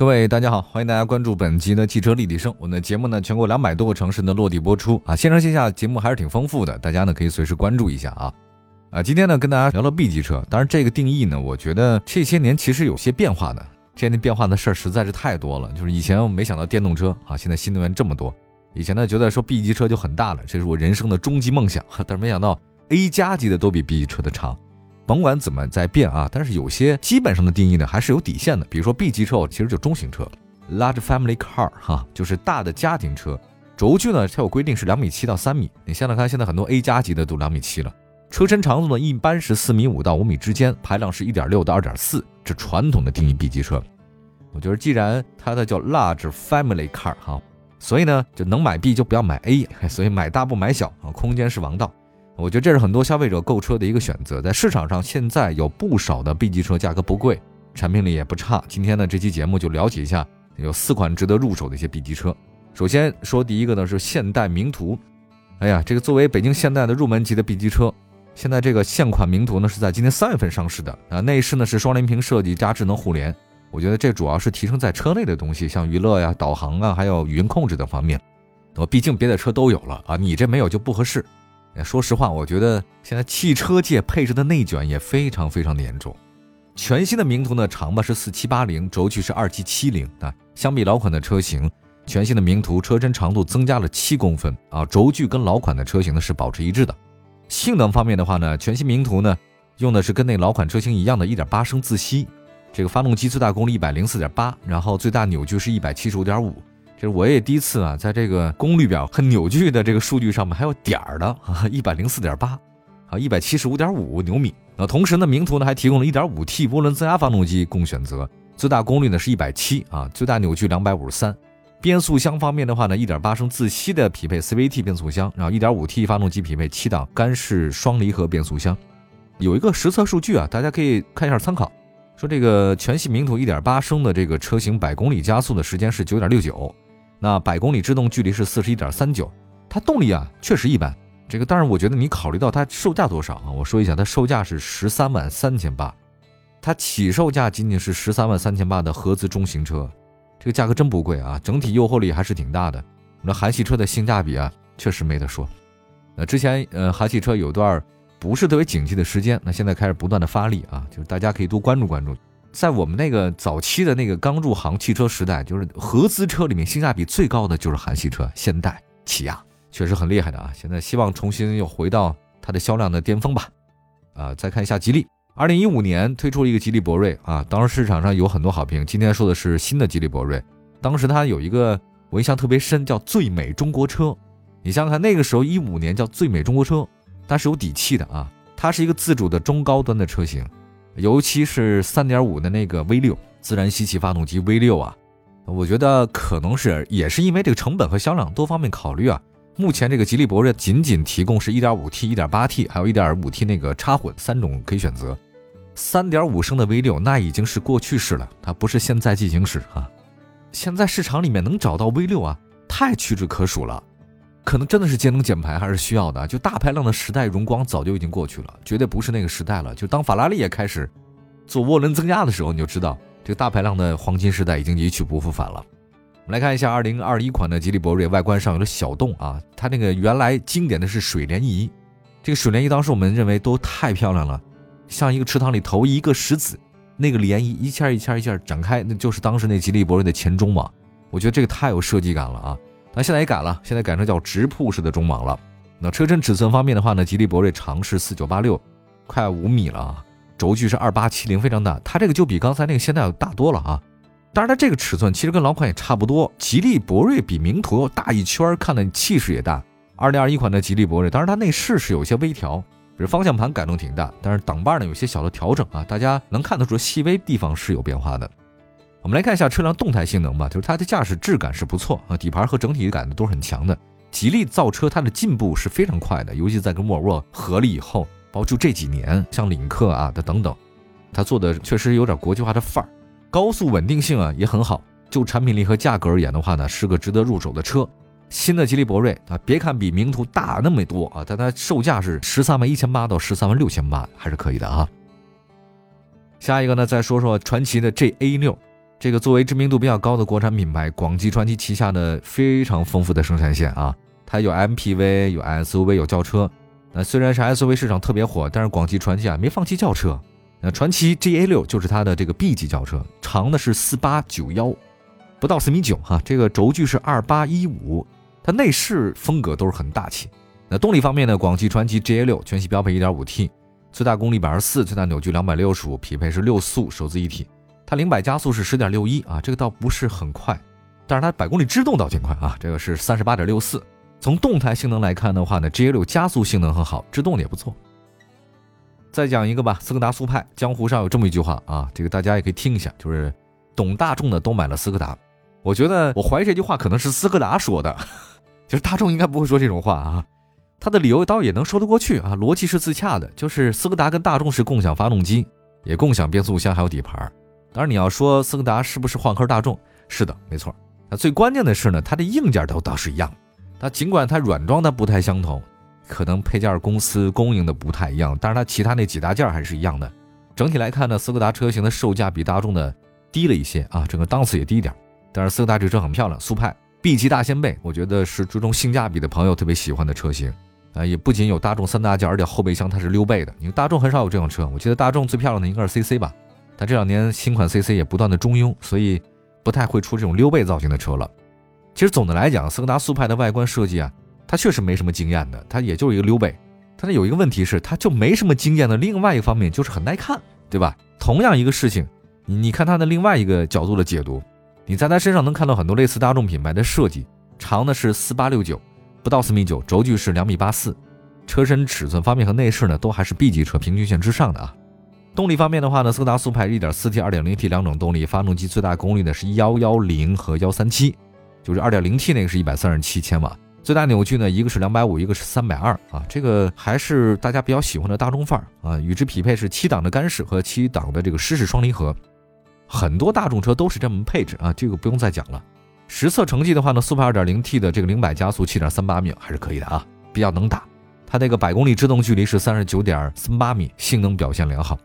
各位大家好，欢迎大家关注本集的汽车立体声。我们的节目呢，全国两百多个城市的落地播出啊，线上线下节目还是挺丰富的，大家呢可以随时关注一下啊。啊，今天呢跟大家聊聊 B 级车，当然这个定义呢，我觉得这些年其实有些变化的。这些年变化的事儿实在是太多了，就是以前我没想到电动车啊，现在新能源这么多。以前呢觉得说 B 级车就很大了，这是我人生的终极梦想，但是没想到 A 加级的都比 B 级车的长。甭管怎么在变啊，但是有些基本上的定义呢还是有底线的。比如说 B 级车其实就中型车，large family car 哈，就是大的家庭车。轴距呢它有规定是两米七到三米。你想想看，现在很多 A 加级的都两米七了。车身长度呢一般是四米五到五米之间，排量是一点六到二点四，这传统的定义 B 级车。我觉得既然它的叫 large family car 哈，所以呢就能买 B 就不要买 A，所以买大不买小啊，空间是王道。我觉得这是很多消费者购车的一个选择，在市场上现在有不少的 B 级车，价格不贵，产品力也不差。今天呢，这期节目就了解一下有四款值得入手的一些 B 级车。首先说第一个呢是现代名图，哎呀，这个作为北京现代的入门级的 B 级车，现在这个现款名图呢是在今年三月份上市的啊，内饰呢是双联屏设计加智能互联，我觉得这主要是提升在车内的东西，像娱乐呀、导航啊，还有语音控制等方面。我毕竟别的车都有了啊，你这没有就不合适。说实话，我觉得现在汽车界配置的内卷也非常非常的严重。全新的名图呢，长吧是四七八零，轴距是二七七零啊。相比老款的车型，全新的名图车身长度增加了七公分啊，轴距跟老款的车型呢是保持一致的。性能方面的话呢，全新名图呢用的是跟那老款车型一样的1.8升自吸，这个发动机最大功率一百零四点八，然后最大扭矩是一百七十五点五。就是我也第一次啊，在这个功率表和扭矩的这个数据上面还有点儿的啊，一百零四点八，啊，一百七十五点五牛米。那同时呢，名图呢还提供了一点五 T 涡轮增压发动机供选择，最大功率呢是一百七啊，最大扭矩两百五十三。变速箱方面的话呢，一点八升自吸的匹配 CVT 变速箱，然后一点五 T 发动机匹配七档干式双离合变速箱。有一个实测数据啊，大家可以看一下参考，说这个全系名图一点八升的这个车型百公里加速的时间是九点六九。那百公里制动距离是四十一点三九，它动力啊确实一般。这个但是，我觉得你考虑到它售价多少啊？我说一下，它售价是十三万三千八，它起售价仅仅是十三万三千八的合资中型车，这个价格真不贵啊，整体诱惑力还是挺大的。那韩系车的性价比啊，确实没得说。那之前呃，韩系车有段不是特别景气的时间，那现在开始不断的发力啊，就是大家可以多关注关注。在我们那个早期的那个刚入行汽车时代，就是合资车里面性价比最高的就是韩系车，现代、起亚确实很厉害的啊。现在希望重新又回到它的销量的巅峰吧。啊，再看一下吉利，二零一五年推出了一个吉利博瑞啊，当时市场上有很多好评。今天说的是新的吉利博瑞，当时它有一个我印象特别深，叫最美中国车。你想想看，那个时候一五年叫最美中国车，它是有底气的啊，它是一个自主的中高端的车型。尤其是三点五的那个 V 六自然吸气发动机 V 六啊，我觉得可能是也是因为这个成本和销量多方面考虑啊。目前这个吉利博瑞仅仅提供是一点五 T、一点八 T，还有一点五 T 那个插混三种可以选择。三点五升的 V 六那已经是过去式了，它不是现在进行时啊。现在市场里面能找到 V 六啊，太屈指可数了。可能真的是节能减排还是需要的，就大排量的时代荣光早就已经过去了，绝对不是那个时代了。就当法拉利也开始做涡轮增压的时候，你就知道这个大排量的黄金时代已经一去不复返了。我们来看一下2021款的吉利博瑞，外观上有了小洞啊，它那个原来经典的是水涟仪，这个水涟仪当时我们认为都太漂亮了，像一个池塘里投一个石子，那个涟漪一圈一圈一圈展开，那就是当时那吉利博瑞的前中网，我觉得这个太有设计感了啊。那现在也改了，现在改成叫直瀑式的中网了。那车身尺寸方面的话呢，吉利博瑞长是四九八六，快五米了啊，轴距是二八七零，非常大。它这个就比刚才那个现代要大多了啊。当然，它这个尺寸其实跟老款也差不多。吉利博瑞比名图要大一圈，看的气势也大。二零二一款的吉利博瑞，当然它内饰是有些微调，比如方向盘改动挺大，但是挡把呢有些小的调整啊，大家能看得出细微地方是有变化的。我们来看一下车辆动态性能吧，就是它的驾驶质感是不错啊，底盘和整体感都是很强的。吉利造车它的进步是非常快的，尤其在跟沃尔沃合了以后，包括就这几年，像领克啊的等等，它做的确实有点国际化的范儿，高速稳定性啊也很好。就产品力和价格而言的话呢，是个值得入手的车。新的吉利博瑞啊，别看比名图大那么多啊，但它售价是十三万一千八到十三万六千八，还是可以的啊。下一个呢，再说说传祺的 GA 六，这个作为知名度比较高的国产品牌，广汽传祺旗下的非常丰富的生产线啊，它有 MPV，有 SUV，有轿车。那虽然是 SUV 市场特别火，但是广汽传祺啊没放弃轿车。那传祺 GA 六就是它的这个 B 级轿车，长的是四八九幺，不到四米九哈，这个轴距是二八一五。它内饰风格都是很大气。那动力方面呢？广汽传祺 GA 六全系标配 1.5T，最大功率百二十四，最大扭矩两百六十五，匹配是六速手自一体。它零百加速是十点六一啊，这个倒不是很快，但是它百公里制动倒挺快啊，这个是三十八点六四。从动态性能来看的话呢，GA 六加速性能很好，制动也不错。再讲一个吧，斯柯达速派。江湖上有这么一句话啊，这个大家也可以听一下，就是懂大众的都买了斯柯达。我觉得我怀疑这句话可能是斯柯达说的。就是大众应该不会说这种话啊，他的理由倒也能说得过去啊，逻辑是自洽的。就是斯柯达跟大众是共享发动机，也共享变速箱还有底盘。当然你要说斯柯达是不是换壳大众，是的，没错。那最关键的是呢，它的硬件都倒是一样。它尽管它软装的不太相同，可能配件公司供应的不太一样，但是它其他那几大件还是一样的。整体来看呢，斯柯达车型的售价比大众的低了一些啊，整个档次也低一点。但是斯柯达这车很漂亮，速派。B 级大掀背，我觉得是注重性价比的朋友特别喜欢的车型，啊，也不仅有大众三大件，而且后备箱它是溜背的。因为大众很少有这种车，我记得大众最漂亮的应该是 CC 吧，但这两年新款 CC 也不断的中庸，所以不太会出这种溜背造型的车了。其实总的来讲，斯柯达速派的外观设计啊，它确实没什么惊艳的，它也就是一个溜背。但是有一个问题是，它就没什么惊艳的。另外一方面就是很耐看，对吧？同样一个事情，你你看它的另外一个角度的解读。你在它身上能看到很多类似大众品牌的设计，长的是四八六九，不到四米九，轴距是两米八四，车身尺寸方面和内饰呢都还是 B 级车平均线之上的啊。动力方面的话呢，斯柯达速派一点四 T、二点零 T 两种动力，发动机最大功率呢是幺幺零和幺三七，就是二点零 T 那个是一百三十七千瓦，最大扭矩呢一个是两百五，一个是三百二啊，这个还是大家比较喜欢的大众范儿啊。与之匹配是七档的干式和七档的这个湿式双离合。很多大众车都是这么配置啊，这个不用再讲了。实测成绩的话呢，速派 2.0T 的这个零百加速7.38秒还是可以的啊，比较能打。它那个百公里制动距离是39.38米，性能表现良好。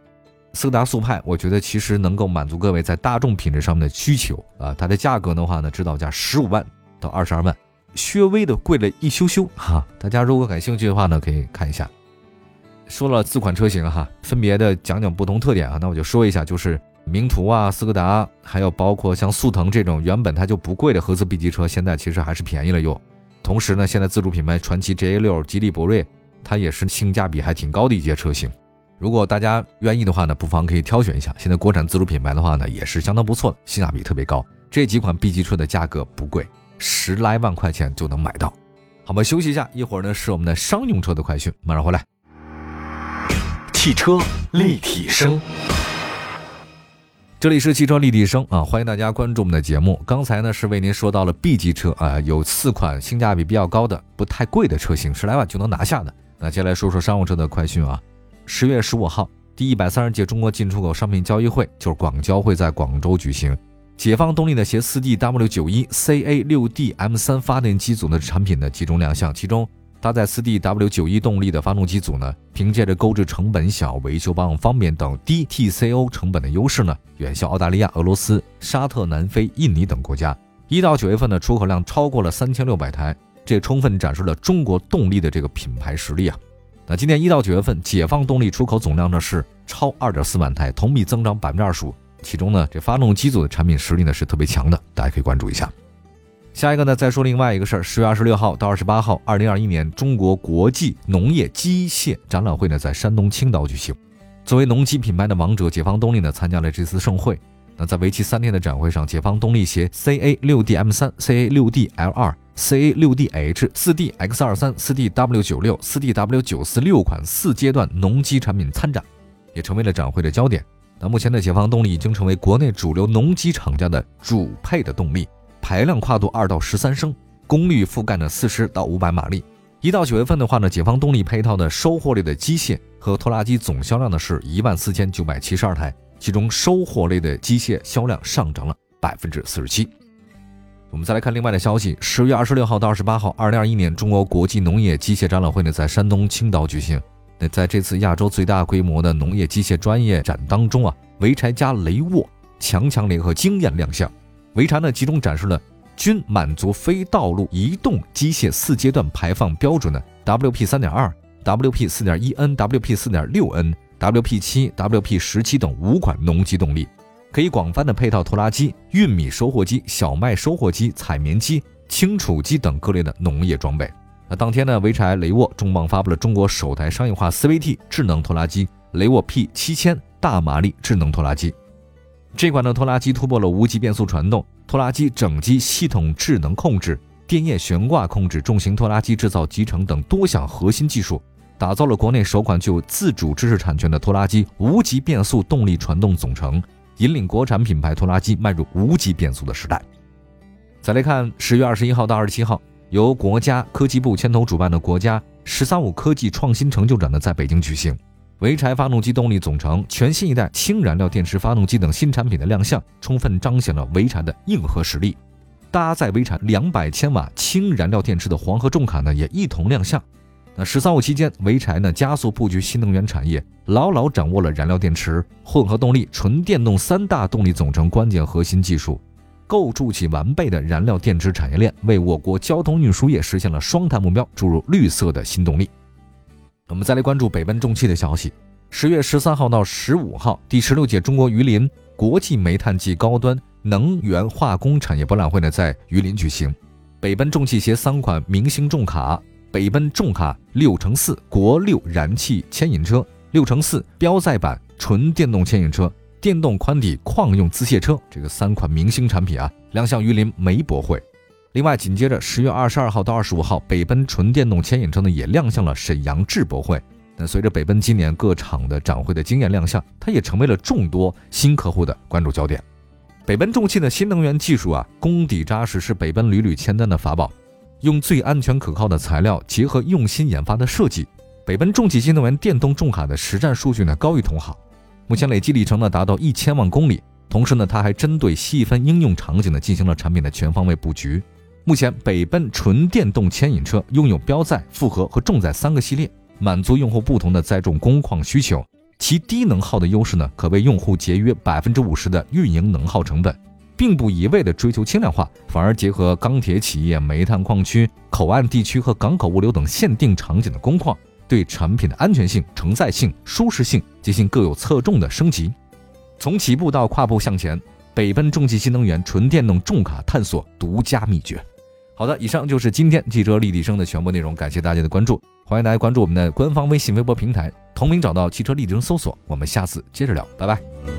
斯柯达速派，我觉得其实能够满足各位在大众品质上面的需求啊。它的价格的话呢，指导价15万到22万，稍微的贵了一羞羞哈。大家如果感兴趣的话呢，可以看一下。说了四款车型哈，分别的讲讲不同特点啊，那我就说一下，就是。名图啊，斯柯达，还有包括像速腾这种原本它就不贵的合资 B 级车，现在其实还是便宜了又。同时呢，现在自主品牌传祺 GA 六、吉利博瑞，它也是性价比还挺高的一些车型。如果大家愿意的话呢，不妨可以挑选一下。现在国产自主品牌的话呢，也是相当不错的，性价比特别高。这几款 B 级车的价格不贵，十来万块钱就能买到。好吧，休息一下，一会儿呢是我们的商用车的快讯，马上回来。汽车立体声。这里是汽车立体声啊，欢迎大家关注我们的节目。刚才呢是为您说到了 B 级车啊，有四款性价比比较高的、不太贵的车型，十来万就能拿下的。那接下来说说商用车的快讯啊。十月十五号，第一百三十届中国进出口商品交易会就是广交会在广州举行。解放动力的携四 D W 九一 CA 六 D M 三发电机组的产品呢集中亮相，其中。搭载 4D-W91 动力的发动机组呢，凭借着购置成本小、维修保养方便等低 TCO 成本的优势呢，远销澳大利亚、俄罗斯、沙特、南非、印尼等国家。一到九月份的出口量超过了三千六百台，这充分展示了中国动力的这个品牌实力啊。那今年一到九月份，解放动力出口总量呢是超二点四万台，同比增长百分之二十五。其中呢，这发动机组的产品实力呢是特别强的，大家可以关注一下。下一个呢，再说另外一个事儿。十月二十六号到二十八号，二零二一年中国国际农业机械展览会呢，在山东青岛举行。作为农机品牌的王者，解放动力呢，参加了这次盛会。那在为期三天的展会上，解放动力携 CA 六 D M 三、CA 六 D L 二、CA 六 D H、四 D X 二三、四 D W 九六、四 D W 九四六款四阶段农机产品参展，也成为了展会的焦点。那目前的解放动力已经成为国内主流农机厂家的主配的动力，排量跨度二到十三升，功率覆盖呢四十到五百马力。一到九月份的话呢，解放动力配套的收获类的机械和拖拉机总销量呢是一万四千九百七十二台，其中收获类的机械销量上涨了百分之四十七。我们再来看另外的消息，十月二十六号到二十八号，二零二一年中国国际农业机械展览会呢在山东青岛举行。那在这次亚洲最大规模的农业机械专业展当中啊，潍柴加雷沃强强联合惊艳亮相。潍柴呢集中展示了均满足非道路移动机械四阶段排放标准的 WP 三点二、WP 四点一 N、WP 四点六 N、WP 七、WP 十七等五款农机动力。可以广泛的配套拖拉机、玉米收获机、小麦收获机、采棉机、清除机等各类的农业装备。那当天呢，潍柴雷沃重磅发布了中国首台商业化 CVT 智能拖拉机雷沃 P 七千大马力智能拖拉机。这款的拖拉机突破了无级变速传动、拖拉机整机系统智能控制、电液悬挂控制、重型拖拉机制造集成等多项核心技术，打造了国内首款具有自主知识产权的拖拉机无级变速动力传动总成。引领国产品牌拖拉机迈入无级变速的时代。再来看十月二十一号到二十七号，由国家科技部牵头主办的国家“十三五”科技创新成就展呢，在北京举行。潍柴发动机动力总成、全新一代氢燃料电池发动机等新产品的亮相，充分彰显了潍柴的硬核实力。搭载潍柴两百千瓦氢燃料电池的黄河重卡呢，也一同亮相。那“十三五”期间，潍柴呢加速布局新能源产业，牢牢掌握了燃料电池、混合动力、纯电动三大动力总成关键核心技术，构筑起完备的燃料电池产业链，为我国交通运输业实现了双碳目标注入绿色的新动力。我们再来关注北奔重汽的消息。十月十三号到十五号，第十六届中国榆林国际煤炭及高端能源化工产业博览会呢在榆林举行，北奔重汽携三款明星重卡。北奔重卡六乘四国六燃气牵引车、六乘四标载版纯电动牵引车、电动宽底矿用自卸车，这个三款明星产品啊亮相榆林煤博会。另外，紧接着十月二十二号到二十五号，北奔纯电动牵引车呢也亮相了沈阳智博会。那随着北奔今年各厂的展会的惊艳亮相，它也成为了众多新客户的关注焦点。北奔重汽的新能源技术啊，功底扎实，是北奔屡屡签单的法宝。用最安全可靠的材料，结合用心研发的设计，北奔重汽新能源电动重卡的实战数据呢高于同行，目前累计里程呢达到一千万公里。同时呢，它还针对细分应用场景呢进行了产品的全方位布局。目前，北奔纯电动牵引车拥有标载、复合和重载三个系列，满足用户不同的载重工况需求。其低能耗的优势呢，可为用户节约百分之五十的运营能耗成本。并不一味地追求轻量化，反而结合钢铁企业、煤炭矿区、口岸地区和港口物流等限定场景的工况，对产品的安全性、承载性、舒适性进行各有侧重的升级。从起步到跨步向前，北奔重汽新能源纯电动重卡探索独家秘诀。好的，以上就是今天汽车立体声的全部内容，感谢大家的关注，欢迎大家关注我们的官方微信、微博平台，同名找到汽车立体声搜索。我们下次接着聊，拜拜。